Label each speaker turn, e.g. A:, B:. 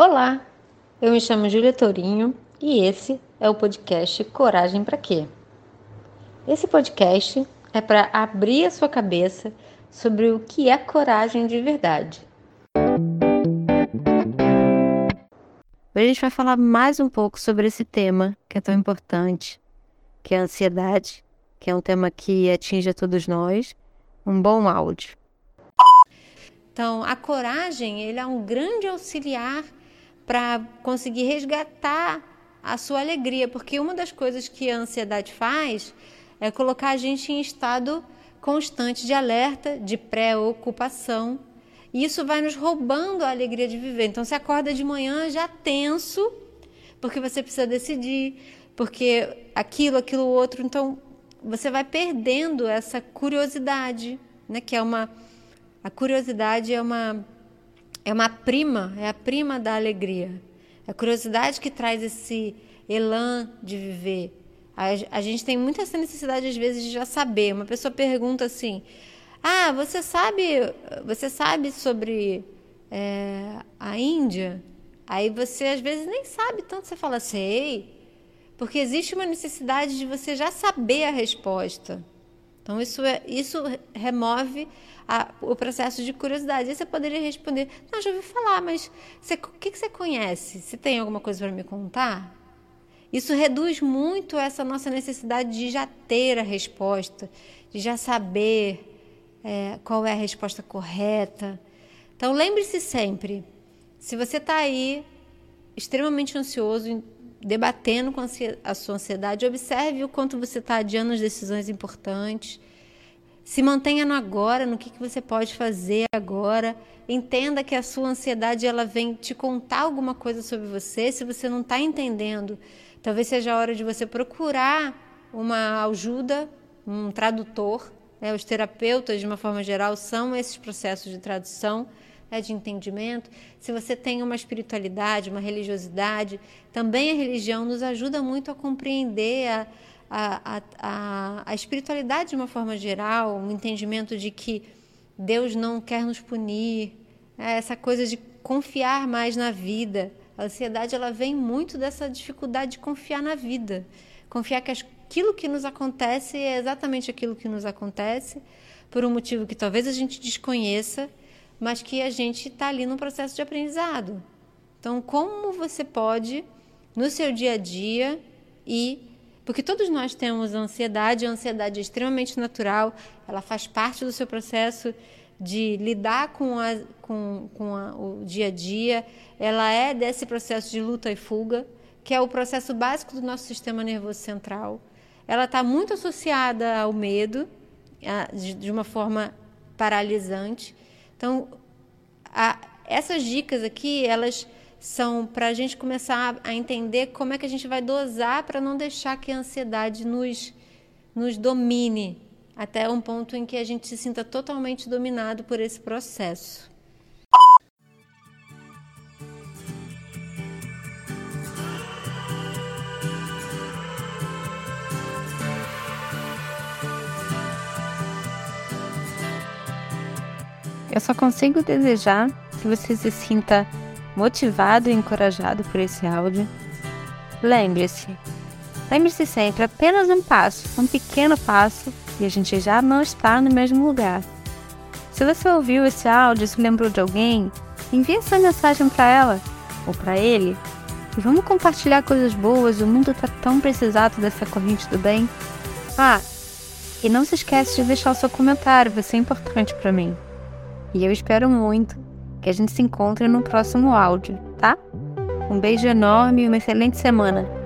A: Olá, eu me chamo Júlia Tourinho e esse é o podcast Coragem para Quê? Esse podcast é para abrir a sua cabeça sobre o que é coragem de verdade. Hoje a gente vai falar mais um pouco sobre esse tema que é tão importante, que é a ansiedade, que é um tema que atinge a todos nós. Um bom áudio. Então, a coragem ele é um grande auxiliar para conseguir resgatar a sua alegria, porque uma das coisas que a ansiedade faz é colocar a gente em estado constante de alerta, de preocupação. E isso vai nos roubando a alegria de viver. Então você acorda de manhã já tenso, porque você precisa decidir, porque aquilo, aquilo outro, então você vai perdendo essa curiosidade, né, que é uma a curiosidade é uma é uma prima, é a prima da alegria. É a curiosidade que traz esse elan de viver. A, a gente tem muita essa necessidade, às vezes, de já saber. Uma pessoa pergunta assim: Ah, você sabe, você sabe sobre é, a Índia? Aí você, às vezes, nem sabe tanto. Você fala, sei. Porque existe uma necessidade de você já saber a resposta. Então, isso, é, isso remove a, o processo de curiosidade. Aí você poderia responder: Não, já ouvi falar, mas você, o que, que você conhece? Você tem alguma coisa para me contar? Isso reduz muito essa nossa necessidade de já ter a resposta, de já saber é, qual é a resposta correta. Então, lembre-se sempre: se você está aí extremamente ansioso, debatendo com a sua ansiedade, observe o quanto você está adiando as decisões importantes se mantenha no agora, no que, que você pode fazer agora. Entenda que a sua ansiedade ela vem te contar alguma coisa sobre você. Se você não está entendendo, talvez seja a hora de você procurar uma ajuda, um tradutor. Né? Os terapeutas, de uma forma geral, são esses processos de tradução. Né, de entendimento, se você tem uma espiritualidade, uma religiosidade, também a religião nos ajuda muito a compreender, a, a, a, a espiritualidade de uma forma geral, um entendimento de que Deus não quer nos punir, é essa coisa de confiar mais na vida. A ansiedade ela vem muito dessa dificuldade de confiar na vida, confiar que aquilo que nos acontece é exatamente aquilo que nos acontece, por um motivo que talvez a gente desconheça, mas que a gente está ali no processo de aprendizado. Então, como você pode, no seu dia a dia, ir porque todos nós temos ansiedade, a ansiedade é extremamente natural, ela faz parte do seu processo de lidar com, a, com, com a, o dia a dia, ela é desse processo de luta e fuga, que é o processo básico do nosso sistema nervoso central. Ela está muito associada ao medo, de, uma forma paralisante. Então, a, essas dicas aqui, elas são para a gente começar a entender como é que a gente vai dosar para não deixar que a ansiedade nos, nos domine até um ponto em que a gente se sinta totalmente dominado por esse processo. Eu só consigo desejar que você se sinta motivado e encorajado por esse áudio. Lembre-se, lembre-se sempre, apenas um passo, um pequeno passo, e a gente já não está no mesmo lugar. Se você ouviu esse áudio e se lembrou de alguém, envie essa mensagem para ela ou para ele. E vamos compartilhar coisas boas, o mundo está tão precisado dessa corrente do bem. Ah, e não se esquece de deixar o seu comentário, vai ser importante para mim. E eu espero muito que a gente se encontre no próximo áudio, tá? Um beijo enorme e uma excelente semana.